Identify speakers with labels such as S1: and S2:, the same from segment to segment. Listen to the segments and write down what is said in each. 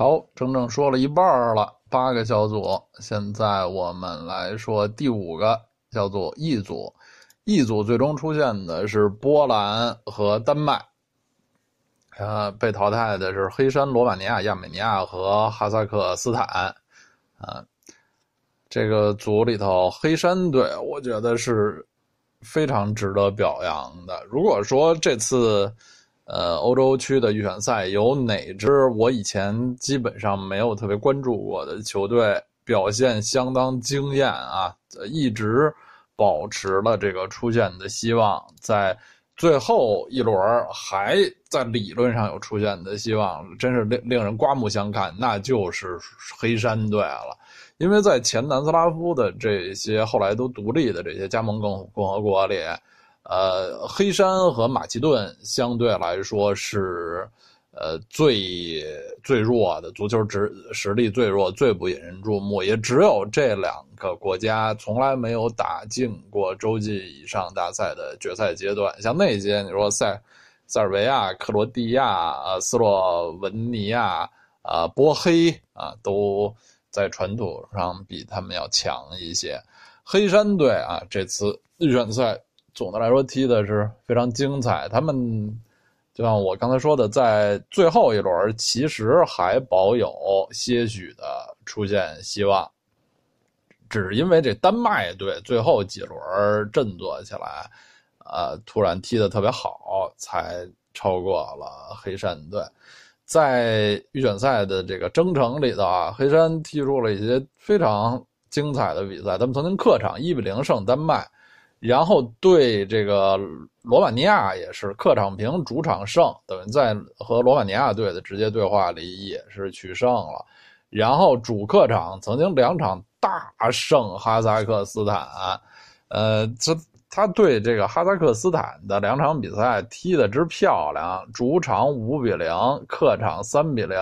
S1: 好，整整说了一半了，八个小组。现在我们来说第五个，叫做 E 组。E 组最终出现的是波兰和丹麦，呃，被淘汰的是黑山、罗马尼亚、亚美尼亚和哈萨克斯坦。啊，这个组里头，黑山队我觉得是非常值得表扬的。如果说这次。呃，欧洲区的预选赛有哪支我以前基本上没有特别关注过的球队表现相当惊艳啊？一直保持了这个出现的希望，在最后一轮还在理论上有出现的希望，真是令令人刮目相看。那就是黑山队了，因为在前南斯拉夫的这些后来都独立的这些加盟共共和国里。呃，黑山和马其顿相对来说是，呃，最最弱的足球实实力最弱、最不引人注目，也只有这两个国家从来没有打进过洲际以上大赛的决赛阶段。像那些你说塞塞尔维亚、克罗地亚、呃斯洛文尼亚、啊波黑啊，都在传统上比他们要强一些。黑山队啊，这次预选赛。总的来说，踢的是非常精彩。他们就像我刚才说的，在最后一轮其实还保有些许的出现希望，只是因为这丹麦队最后几轮振作起来，呃，突然踢得特别好，才超过了黑山队。在预选赛的这个征程里头啊，黑山踢出了一些非常精彩的比赛。他们曾经客场一比零胜丹麦。然后对这个罗马尼亚也是客场平，主场胜，等于在和罗马尼亚队的直接对话里也是取胜了。然后主客场曾经两场大胜哈萨克斯坦，呃，这他对这个哈萨克斯坦的两场比赛踢的之漂亮，主场五比零，客场三比零，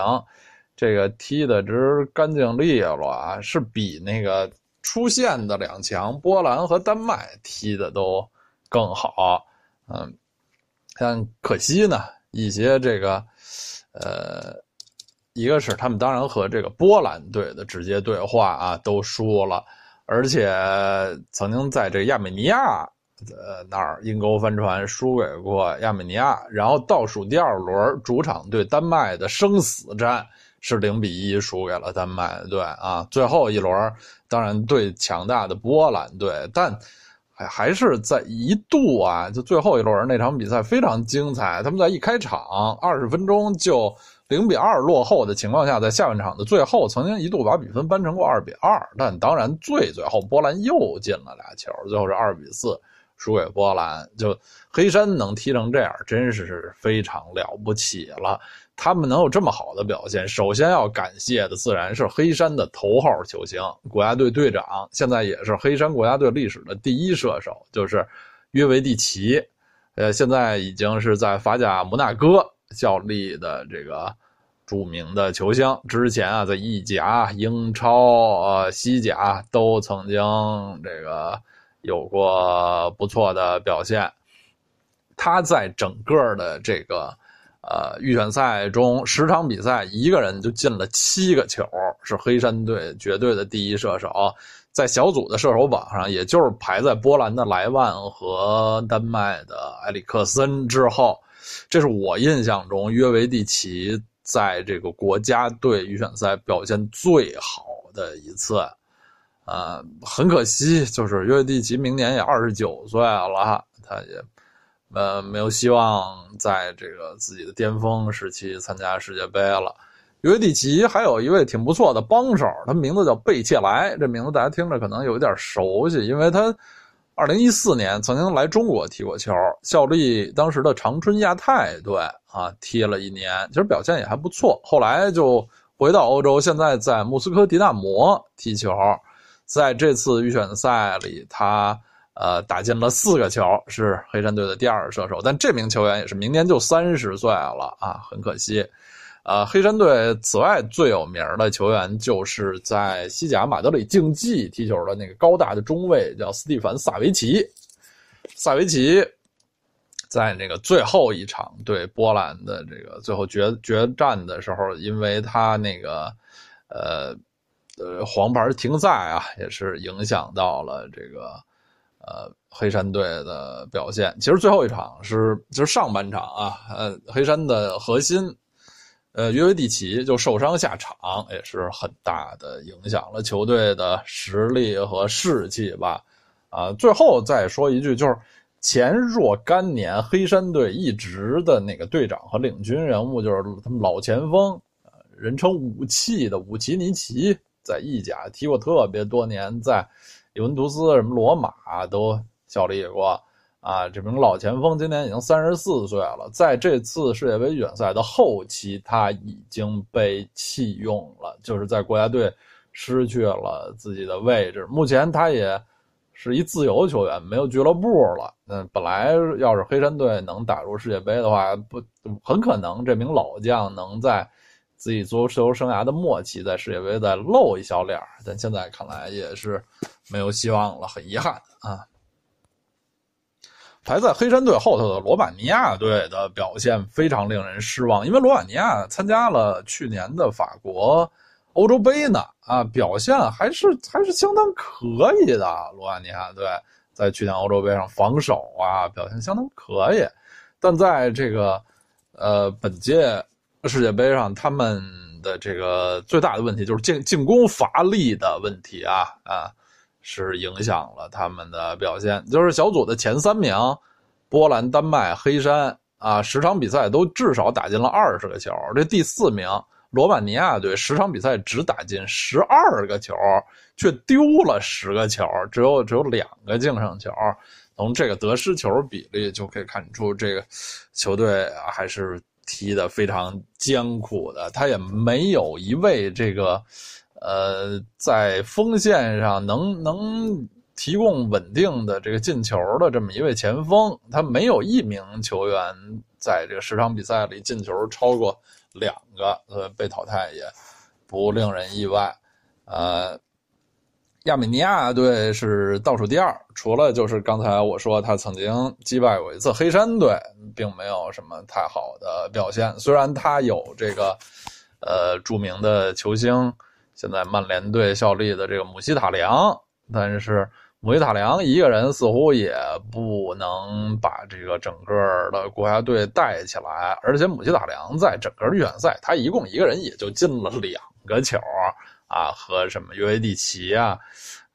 S1: 这个踢的之干净利落啊，是比那个。出现的两强，波兰和丹麦踢的都更好，嗯，但可惜呢，一些这个，呃，一个是他们当然和这个波兰队的直接对话啊都输了，而且曾经在这个亚美尼亚呃那儿阴沟翻船输给过亚美尼亚，然后倒数第二轮主场对丹麦的生死战。是零比一输给了丹麦队啊！最后一轮，当然对强大的波兰队，但还还是在一度啊，就最后一轮那场比赛非常精彩。他们在一开场二十分钟就零比二落后的情况下，在下半场的最后，曾经一度把比分扳成过二比二。但当然最最后波兰又进了俩球，最后是二比四输给波兰。就黑山能踢成这样，真是非常了不起了。他们能有这么好的表现，首先要感谢的自然是黑山的头号球星、国家队队长，现在也是黑山国家队历史的第一射手，就是约维蒂奇。呃，现在已经是在法甲摩纳哥效力的这个著名的球星。之前啊，在意甲、英超、呃西甲都曾经这个有过不错的表现。他在整个的这个。呃，预选赛中十场比赛，一个人就进了七个球，是黑山队绝对的第一射手。在小组的射手榜上，也就是排在波兰的莱万和丹麦的埃里克森之后。这是我印象中约维蒂奇在这个国家队预选赛表现最好的一次。呃，很可惜，就是约维蒂奇明年也二十九岁了，他也。呃，没有希望在这个自己的巅峰时期参加世界杯了。约维蒂奇还有一位挺不错的帮手，他名字叫贝切莱，这名字大家听着可能有一点熟悉，因为他二零一四年曾经来中国踢过球，效力当时的长春亚泰队啊，踢了一年，其实表现也还不错。后来就回到欧洲，现在在莫斯科迪纳摩踢球，在这次预选赛里，他。呃，打进了四个球，是黑山队的第二射手。但这名球员也是明年就三十岁了啊，很可惜。呃，黑山队此外最有名的球员就是在西甲马德里竞技踢球的那个高大的中卫，叫斯蒂凡·萨维奇。萨维奇，在那个最后一场对波兰的这个最后决决战的时候，因为他那个呃呃黄牌停赛啊，也是影响到了这个呃黑山队的表现。其实最后一场是就是上半场啊，呃黑山的核心呃约维蒂奇就受伤下场，也是很大的影响了球队的实力和士气吧。啊，最后再说一句，就是。前若干年，黑山队一直的那个队长和领军人物就是他们老前锋，人称“武器”的武奇尼奇，在意甲踢过特别多年，在尤文图斯、什么罗马都效力过。啊，这名老前锋今年已经三十四岁了，在这次世界杯预选赛的后期，他已经被弃用了，就是在国家队失去了自己的位置。目前他也。是一自由球员，没有俱乐部了。嗯本来要是黑山队能打入世界杯的话，不很可能这名老将能在自己足球生涯的末期在世界杯再露一小脸但现在看来也是没有希望了，很遗憾啊。排在黑山队后头的罗马尼亚队的表现非常令人失望，因为罗马尼亚参加了去年的法国。欧洲杯呢啊，表现还是还是相当可以的。罗马尼亚队在去年欧洲杯上防守啊表现相当可以，但在这个呃本届世界杯上，他们的这个最大的问题就是进进攻乏力的问题啊啊，是影响了他们的表现。就是小组的前三名，波兰、丹麦、黑山啊，十场比赛都至少打进了二十个球，这第四名。罗马尼亚队十场比赛只打进十二个球，却丢了十个球，只有只有两个净胜球。从这个得失球比例就可以看出，这个球队还是踢得非常艰苦的。他也没有一位这个，呃，在锋线上能能提供稳定的这个进球的这么一位前锋。他没有一名球员在这个十场比赛里进球超过。两个呃被淘汰也不令人意外，呃，亚美尼亚队是倒数第二，除了就是刚才我说他曾经击败过一次黑山队，并没有什么太好的表现。虽然他有这个呃著名的球星，现在曼联队效力的这个姆希塔良，但是。姆希塔良一个人似乎也不能把这个整个的国家队带起来，而且姆希塔良在整个预选赛，他一共一个人也就进了两个球啊，和什么约维蒂奇啊、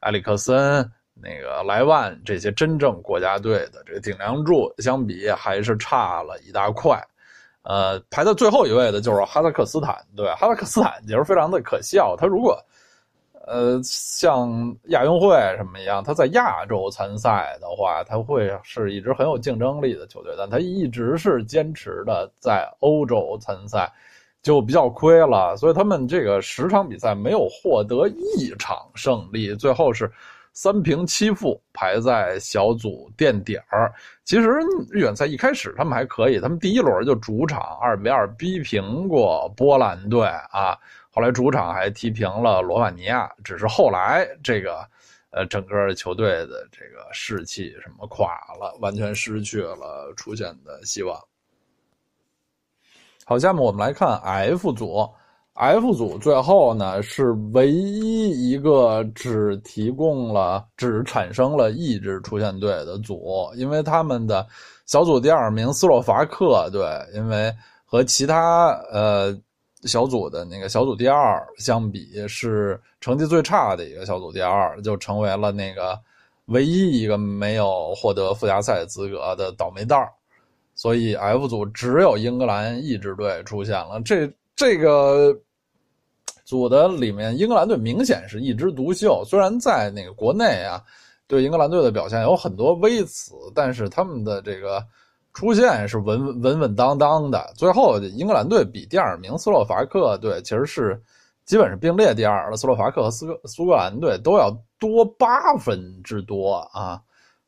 S1: 埃里克森、那个莱万这些真正国家队的这个顶梁柱相比，还是差了一大块。呃，排在最后一位的就是哈萨克斯坦对，哈萨克斯坦其实非常的可笑，他如果。呃，像亚运会什么一样，他在亚洲参赛的话，他会是一支很有竞争力的球队，但他一直是坚持的在欧洲参赛，就比较亏了。所以他们这个十场比赛没有获得一场胜利，最后是三平七负，排在小组垫底儿。其实预选赛一开始他们还可以，他们第一轮就主场二比二逼平过波兰队啊。后来主场还踢平了罗马尼亚，只是后来这个，呃，整个球队的这个士气什么垮了，完全失去了出现的希望。好，下面我们来看 F 组，F 组最后呢是唯一一个只提供了、只产生了一支出线队的组，因为他们的小组第二名斯洛伐克队，因为和其他呃。小组的那个小组第二相比是成绩最差的一个小组第二，就成为了那个唯一一个没有获得附加赛资格的倒霉蛋儿。所以 F 组只有英格兰一支队出现了。这这个组的里面，英格兰队明显是一枝独秀。虽然在那个国内啊，对英格兰队的表现有很多微词，但是他们的这个。出现是稳稳稳当当的，最后英格兰队比第二名斯洛伐克队其实是基本是并列第二了。斯洛伐克和斯苏格兰队都要多八分之多啊，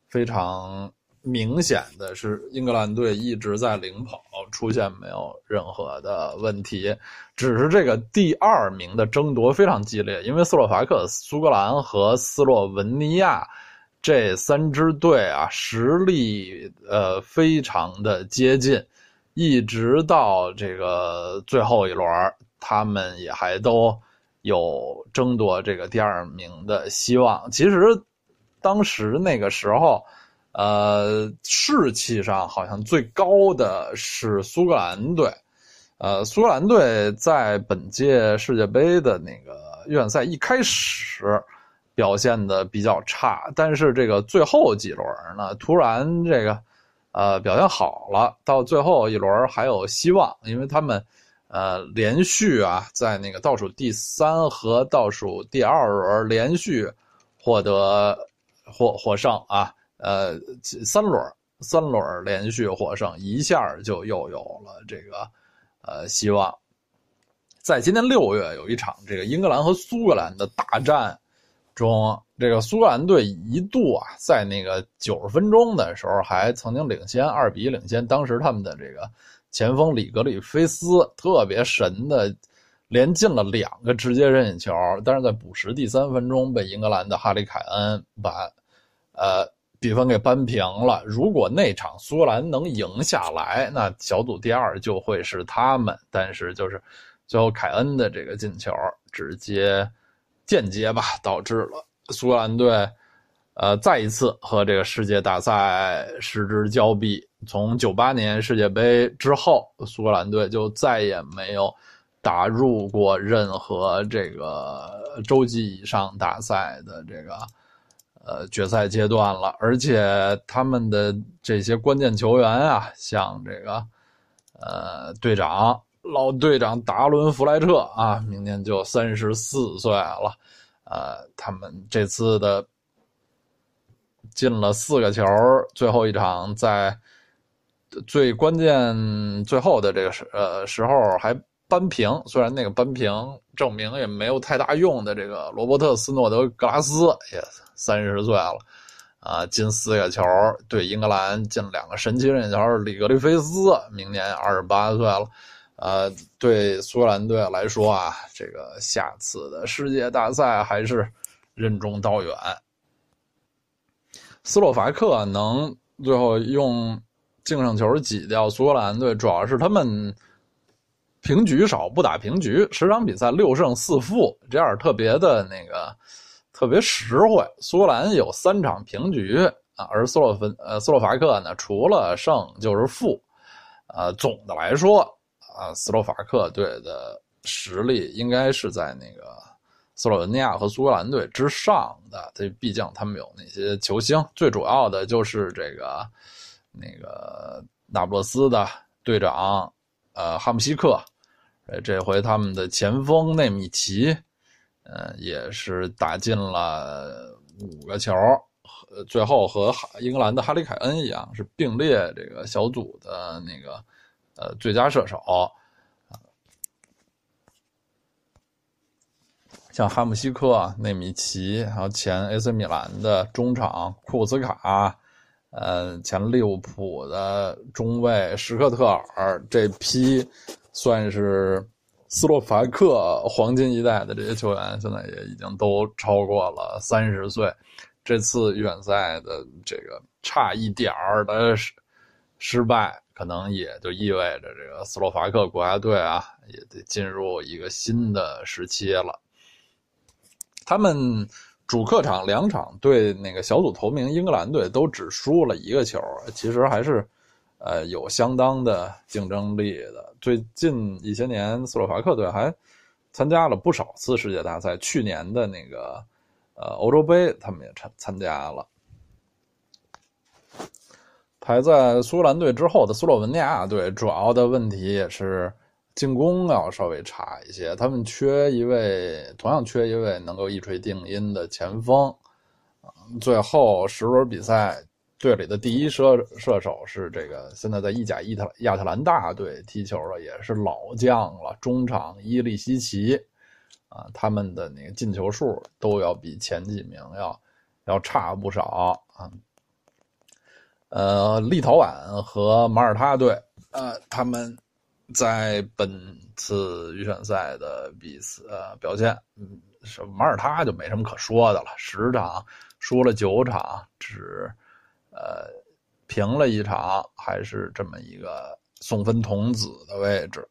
S1: 非常明显的是英格兰队一直在领跑，出现没有任何的问题，只是这个第二名的争夺非常激烈，因为斯洛伐克、苏格兰和斯洛文尼亚。这三支队啊，实力呃非常的接近，一直到这个最后一轮，他们也还都有争夺这个第二名的希望。其实当时那个时候，呃，士气上好像最高的是苏格兰队，呃，苏格兰队在本届世界杯的那个预选赛一开始。表现的比较差，但是这个最后几轮呢，突然这个，呃，表现好了。到最后一轮还有希望，因为他们，呃，连续啊，在那个倒数第三和倒数第二轮连续获得获获胜啊，呃，三轮三轮连续获胜，一下就又有了这个，呃，希望。在今年六月有一场这个英格兰和苏格兰的大战。中，这个苏格兰队一度啊，在那个九十分钟的时候还曾经领先二比一领先。当时他们的这个前锋里格里菲斯特别神的，连进了两个直接任意球，但是在补时第三分钟被英格兰的哈里凯恩把呃比分给扳平了。如果那场苏格兰能赢下来，那小组第二就会是他们。但是就是最后凯恩的这个进球直接。间接吧，导致了苏格兰队，呃，再一次和这个世界大赛失之交臂。从九八年世界杯之后，苏格兰队就再也没有打入过任何这个洲际以上大赛的这个呃决赛阶段了。而且他们的这些关键球员啊，像这个呃队长。老队长达伦·弗莱彻啊，明年就三十四岁了。呃，他们这次的进了四个球，最后一场在最关键最后的这个时呃时候还扳平。虽然那个扳平证明也没有太大用的，这个罗伯特斯诺德格拉斯也三十岁了啊，进四个球，对英格兰进两个神奇任意球。里格里菲斯明年二十八岁了。呃，对苏格兰队来说啊，这个下次的世界大赛还是任重道远。斯洛伐克能最后用净胜球挤掉苏格兰队，主要是他们平局少，不打平局，十场比赛六胜四负，这样特别的那个特别实惠。苏格兰有三场平局啊，而斯洛芬呃斯洛伐克呢，除了胜就是负，呃，总的来说。啊，斯洛伐克队的实力应该是在那个斯洛文尼亚和苏格兰队之上的。这毕竟他们有那些球星，最主要的就是这个那个那不勒斯的队长，呃，哈姆西克。呃，这回他们的前锋内米奇，呃，也是打进了五个球，最后和英格兰的哈里凯恩一样，是并列这个小组的那个。呃，最佳射手，像哈姆西克、内米奇，还有前 AC 米兰的中场库兹卡，呃，前利物浦的中卫什克特尔，这批算是斯洛伐克黄金一代的这些球员，现在也已经都超过了三十岁。这次预选赛的这个差一点儿的失失败。可能也就意味着这个斯洛伐克国家队啊，也得进入一个新的时期了。他们主客场两场对那个小组头名英格兰队都只输了一个球，其实还是呃有相当的竞争力的。最近一些年，斯洛伐克队还参加了不少次世界大赛，去年的那个呃欧洲杯他们也参参加了。排在苏格兰队之后的斯洛文尼亚队，主要的问题也是进攻要稍微差一些。他们缺一位，同样缺一位能够一锤定音的前锋。最后十轮比赛，队里的第一射射手是这个现在在意甲伊特亚特兰大队踢球的，也是老将了，中场伊利西奇。啊，他们的那个进球数都要比前几名要要差不少啊。呃，立陶宛和马耳他队，呃，他们在本次预选赛的比赛表现，嗯，马耳他就没什么可说的了，十场输了九场，只呃平了一场，还是这么一个送分童子的位置。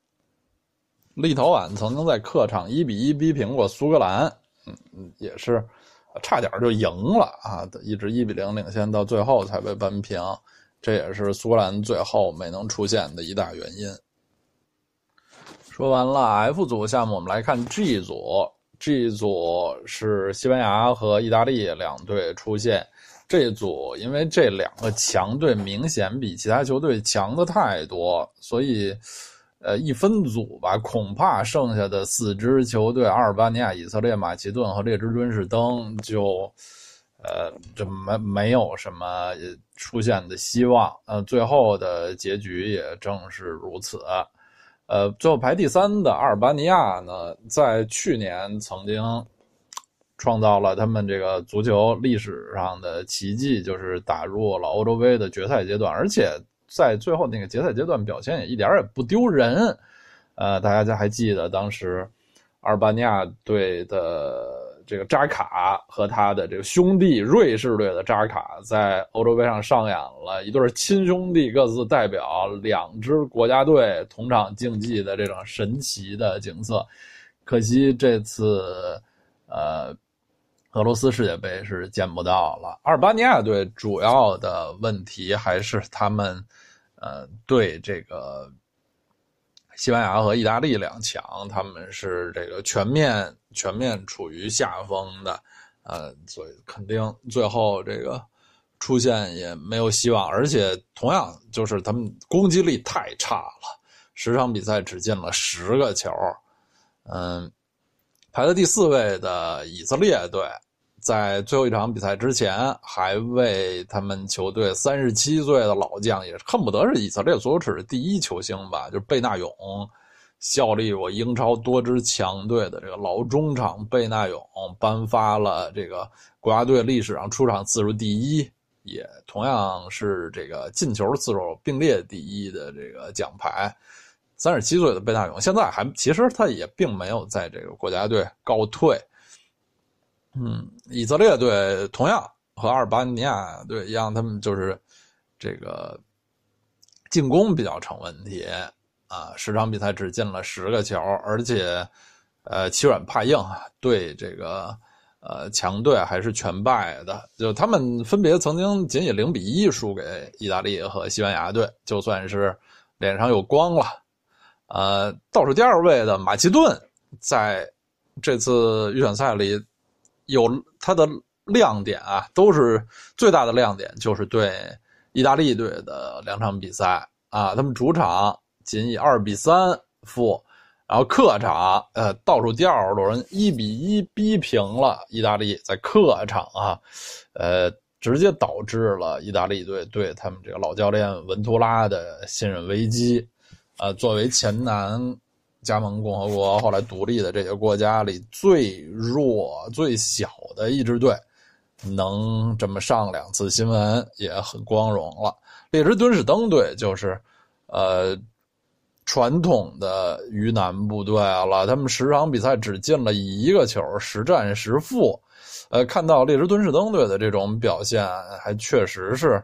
S1: 立陶宛曾经在客场一比一逼平过苏格兰，嗯嗯，也是差点就赢了啊，一直一比零领先，到最后才被扳平，这也是苏格兰最后没能出现的一大原因。说完了 F 组项目，我们来看 G 组。G 组是西班牙和意大利两队出现。这组因为这两个强队明显比其他球队强的太多，所以。呃，一分组吧，恐怕剩下的四支球队——阿尔巴尼亚、以色列、马其顿和列支敦士登，就，呃，就没没有什么出现的希望。呃，最后的结局也正是如此。呃，最后排第三的阿尔巴尼亚呢，在去年曾经创造了他们这个足球历史上的奇迹，就是打入了欧洲杯的决赛阶段，而且。在最后那个决赛阶段表现也一点也不丢人，呃，大家还记得当时阿尔巴尼亚队的这个扎卡和他的这个兄弟瑞士队的扎卡在欧洲杯上上演了一对亲兄弟各自代表两支国家队同场竞技的这种神奇的景色。可惜这次，呃，俄罗斯世界杯是见不到了。阿尔巴尼亚队主要的问题还是他们。呃，对这个西班牙和意大利两强，他们是这个全面全面处于下风的，呃，所以肯定最后这个出现也没有希望，而且同样就是他们攻击力太差了，十场比赛只进了十个球，嗯，排在第四位的以色列队。在最后一场比赛之前，还为他们球队三十七岁的老将，也恨不得是以色列足球史的第一球星吧，就是贝纳永，效力过英超多支强队的这个老中场贝纳永，颁发了这个国家队历史上出场次数第一，也同样是这个进球次数并列第一的这个奖牌。三十七岁的贝纳永，现在还其实他也并没有在这个国家队告退。嗯，以色列队同样和阿尔巴尼亚队一样，他们就是这个进攻比较成问题啊，十场比赛只进了十个球，而且呃欺软怕硬，对这个呃强队还是全败的。就他们分别曾经仅以零比一输给意大利和西班牙队，就算是脸上有光了。呃，倒数第二位的马其顿在这次预选赛里。有它的亮点啊，都是最大的亮点，就是对意大利队的两场比赛啊，他们主场仅以二比三负，然后客场呃倒数第二轮一比一逼平了意大利，在客场啊，呃直接导致了意大利队对他们这个老教练文图拉的信任危机，呃，作为前南。加盟共和国后来独立的这些国家里最弱最小的一支队，能这么上两次新闻也很光荣了。列支敦士登队就是，呃，传统的鱼腩部队了。他们十场比赛只进了一个球，十战十负。呃，看到列支敦士登队的这种表现，还确实是。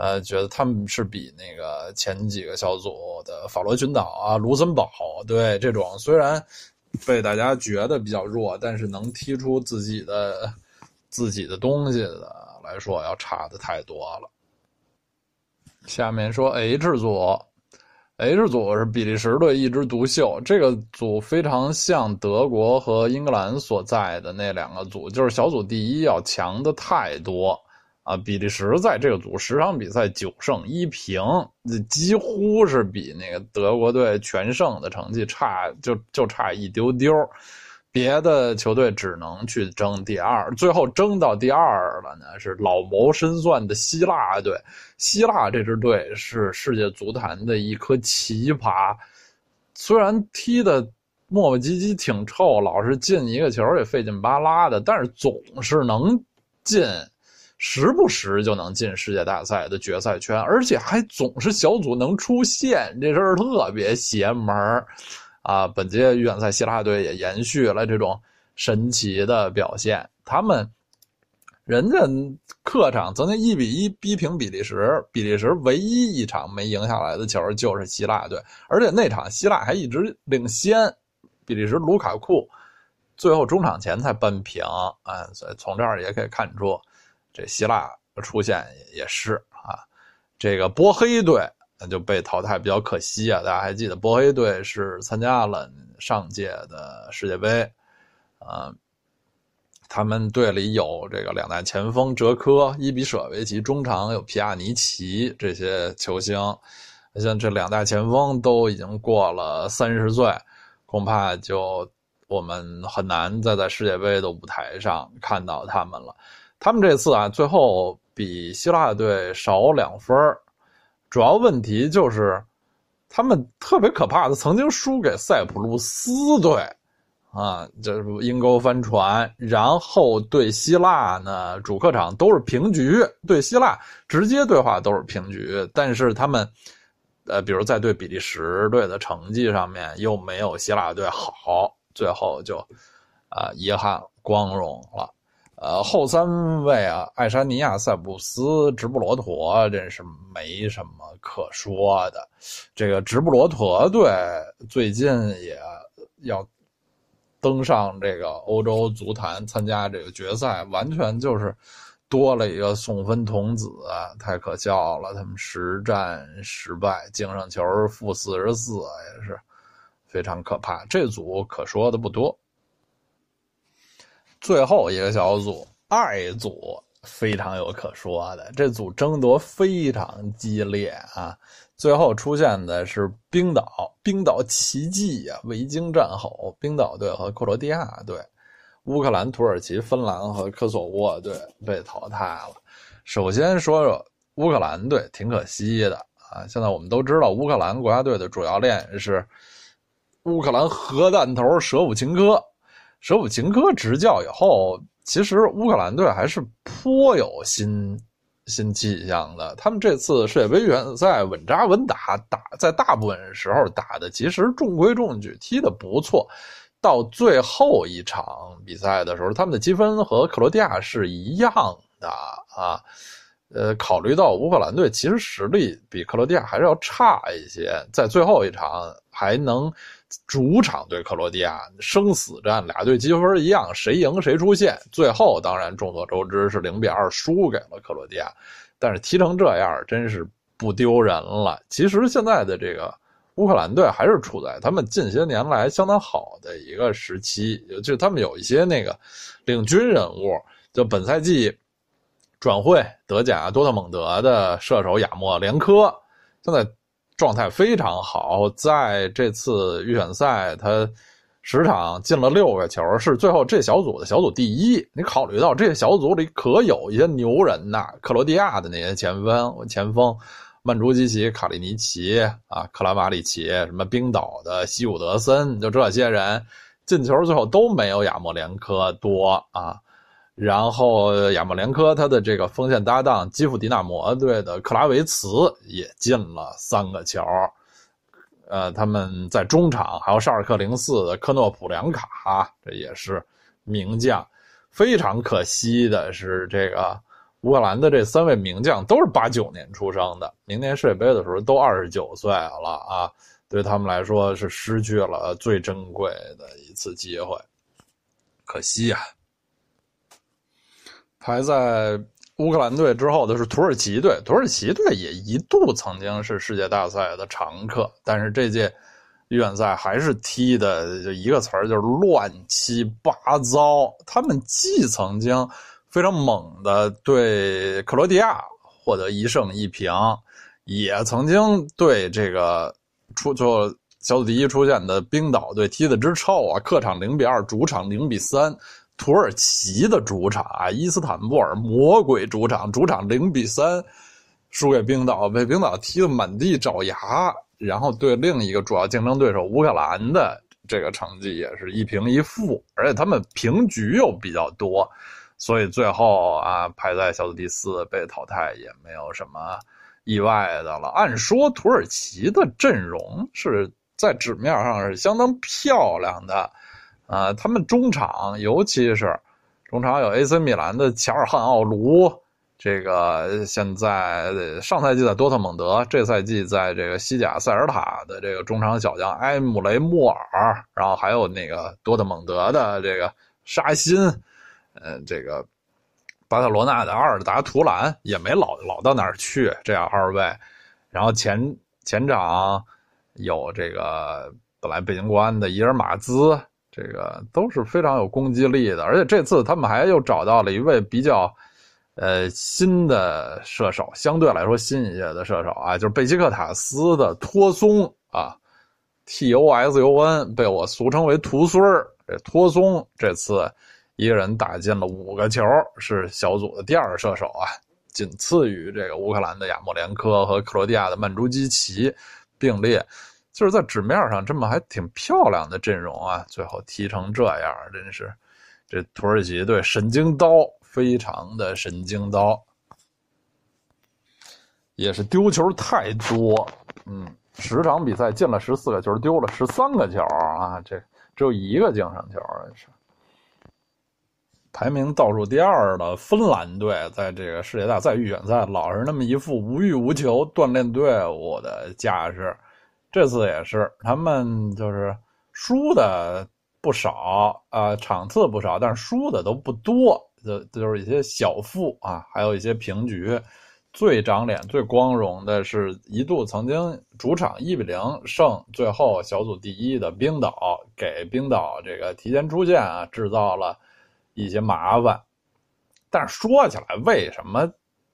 S1: 呃，觉得他们是比那个前几个小组的法罗群岛啊、卢森堡，对这种虽然被大家觉得比较弱，但是能踢出自己的自己的东西的来说，要差的太多了。下面说 H 组，H 组是比利时队一枝独秀，这个组非常像德国和英格兰所在的那两个组，就是小组第一要强的太多。啊，比利时在这个组十场比赛九胜一平，几乎是比那个德国队全胜的成绩差，就就差一丢丢。别的球队只能去争第二，最后争到第二了呢，是老谋深算的希腊队。希腊这支队是世界足坛的一颗奇葩，虽然踢的磨磨唧唧挺臭，老是进一个球也费劲巴拉的，但是总是能进。时不时就能进世界大赛的决赛圈，而且还总是小组能出线，这事儿特别邪门啊！本届预选赛希腊队也延续了这种神奇的表现，他们。人家客场曾经一比一逼平比利时，比利时唯一一场没赢下来的球就是希腊队，而且那场希腊还一直领先，比利时卢卡库最后中场前才扳平，啊，所以从这儿也可以看出，这希腊出现也是啊，这个波黑队那就被淘汰比较可惜啊，大家还记得波黑队是参加了上届的世界杯，啊。他们队里有这个两大前锋哲科、伊比舍维奇，中场有皮亚尼奇这些球星。像这两大前锋都已经过了三十岁，恐怕就我们很难再在世界杯的舞台上看到他们了。他们这次啊，最后比希腊队少两分主要问题就是他们特别可怕的，曾经输给塞浦路斯队。啊，这是阴沟翻船，然后对希腊呢，主客场都是平局，对希腊直接对话都是平局，但是他们，呃，比如在对比利时队的成绩上面又没有希腊队好，最后就，啊，遗憾光荣了。呃，后三位啊，爱沙尼亚、塞浦斯、直布罗陀，真是没什么可说的。这个直布罗陀队最近也要。登上这个欧洲足坛参加这个决赛，完全就是多了一个送分童子，太可笑了！他们实战失败，净胜球负四十四，也是非常可怕。这组可说的不多。最后一个小组，二组非常有可说的，这组争夺非常激烈啊。最后出现的是冰岛，冰岛奇迹呀！维京战吼，冰岛队和克罗地亚队，乌克兰、土耳其、芬兰和科索沃队被淘汰了。首先说说乌克兰队，挺可惜的啊！现在我们都知道，乌克兰国家队的主教练是乌克兰核弹头舍甫琴科。舍甫琴科执教以后，其实乌克兰队还是颇有新。新气象的，他们这次世界杯预选赛稳扎稳打，打在大部分时候打的其实中规中矩，踢的不错。到最后一场比赛的时候，他们的积分和克罗地亚是一样的啊。呃，考虑到乌克兰队其实实力比克罗地亚还是要差一些，在最后一场还能。主场对克罗地亚生死战，俩队积分一样，谁赢谁出线。最后当然众所周知是零比二输给了克罗地亚，但是踢成这样真是不丢人了。其实现在的这个乌克兰队还是处在他们近些年来相当好的一个时期，就他们有一些那个领军人物，就本赛季转会德甲多特蒙德的射手亚莫连科，现在。状态非常好，在这次预选赛，他十场进了六个球，是最后这小组的小组第一。你考虑到这个小组里可有一些牛人呐，克罗地亚的那些前锋，前锋曼朱基奇、卡利尼奇啊，克拉马里奇，什么冰岛的西伍德森，就这些人进球最后都没有亚莫连科多啊。然后亚莫连科他的这个锋线搭档基辅迪纳摩队的克拉维茨也进了三个球，呃，他们在中场还有沙尔克零四的科诺普良卡，这也是名将。非常可惜的是，这个乌克兰的这三位名将都是八九年出生的，明年世界杯的时候都二十九岁了啊，对他们来说是失去了最珍贵的一次机会，可惜呀。排在乌克兰队之后的是土耳其队，土耳其队也一度曾经是世界大赛的常客，但是这届预选赛还是踢的就一个词儿，就是乱七八糟。他们既曾经非常猛的对克罗地亚获得一胜一平，也曾经对这个出就小组第一出现的冰岛队踢的之臭啊，客场零比二，主场零比三。土耳其的主场啊，伊斯坦布尔魔鬼主场，主场零比三输给冰岛，被冰岛踢得满地找牙。然后对另一个主要竞争对手乌克兰的这个成绩也是一平一负，而且他们平局又比较多。所以最后啊排在小组第四被淘汰也没有什么意外的了。按说土耳其的阵容是在纸面上是相当漂亮的，啊，他们中场尤其是中场有 AC 米兰的乔尔汉奥卢。这个现在上赛季在多特蒙德，这赛季在这个西甲塞尔塔的这个中场小将埃姆雷莫尔，然后还有那个多特蒙德的这个沙欣，呃，这个巴塞罗那的阿尔达图兰也没老老到哪儿去，这样二位，然后前前场有这个本来北京国安的伊尔马兹，这个都是非常有攻击力的，而且这次他们还又找到了一位比较。呃，新的射手相对来说新一些的射手啊，就是贝基克塔斯的托松啊，T O S U N，被我俗称为图孙儿。这托松这次一个人打进了五个球，是小组的第二射手啊，仅次于这个乌克兰的亚莫连科和克罗地亚的曼朱基奇并列。就是在纸面上这么还挺漂亮的阵容啊，最后踢成这样，真是这土耳其队神经刀。非常的神经刀，也是丢球太多，嗯，十场比赛进了十四个球，丢了十三个球啊，这只有一个净胜球，是。排名倒数第二的芬兰队，在这个世界大赛预选赛老是那么一副无欲无求锻炼队伍的架势，这次也是，他们就是输的不少啊，场次不少，但是输的都不多。就就是一些小负啊，还有一些平局。最长脸、最光荣的是一度曾经主场一比零胜最后小组第一的冰岛，给冰岛这个提前出线啊制造了一些麻烦。但是说起来，为什么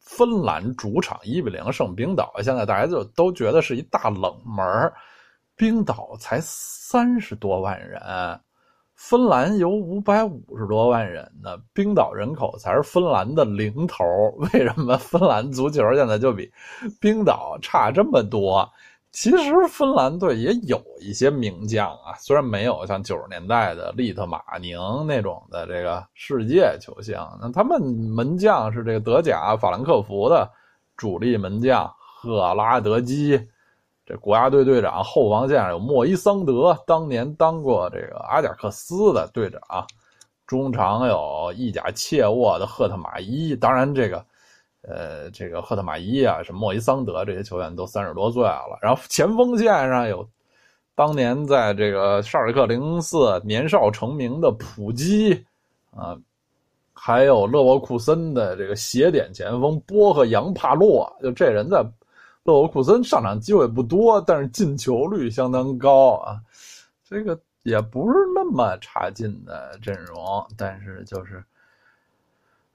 S1: 芬兰主场一比零胜冰岛？现在大家就都觉得是一大冷门。冰岛才三十多万人。芬兰有五百五十多万人呢，冰岛人口才是芬兰的零头。为什么芬兰足球现在就比冰岛差这么多？其实芬兰队也有一些名将啊，虽然没有像九十年代的利特马宁那种的这个世界球星，那他们门将是这个德甲法兰克福的主力门将赫拉德基。这国家队队长后防线上有莫伊桑德，当年当过这个阿贾克斯的队长。中场有意甲切沃的赫特马伊，当然这个，呃，这个赫特马伊啊，什么莫伊桑德这些球员都三十多岁了。然后前锋线上有当年在这个沙尔克零四年少成名的普基啊，还有勒沃库森的这个斜点前锋波赫扬帕洛，就这人在。勒沃库森上场机会不多，但是进球率相当高啊，这个也不是那么差劲的阵容，但是就是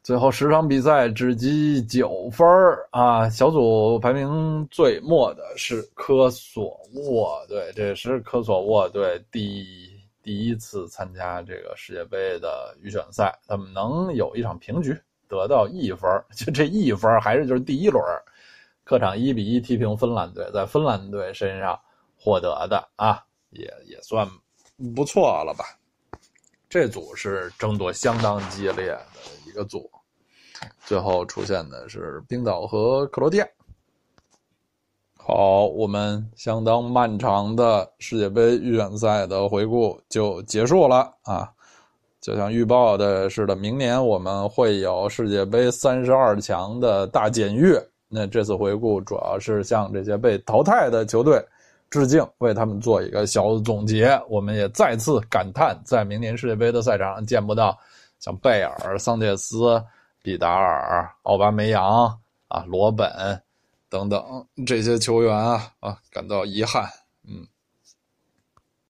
S1: 最后十场比赛只积九分啊。小组排名最末的是科索沃队，这是科索沃队第第一次参加这个世界杯的预选赛，他们能有一场平局，得到一分，就这一分还是就是第一轮。客场一比一踢平芬兰队，在芬兰队身上获得的啊，也也算不错了吧？这组是争夺相当激烈的一个组，最后出现的是冰岛和克罗地亚。好，我们相当漫长的世界杯预选赛的回顾就结束了啊！就像预报的似的，明年我们会有世界杯三十二强的大检阅。那这次回顾主要是向这些被淘汰的球队致敬，为他们做一个小总结。我们也再次感叹，在明年世界杯的赛场上见不到像贝尔、桑切斯、比达尔、奥巴梅扬啊、罗本等等这些球员啊啊，感到遗憾。嗯。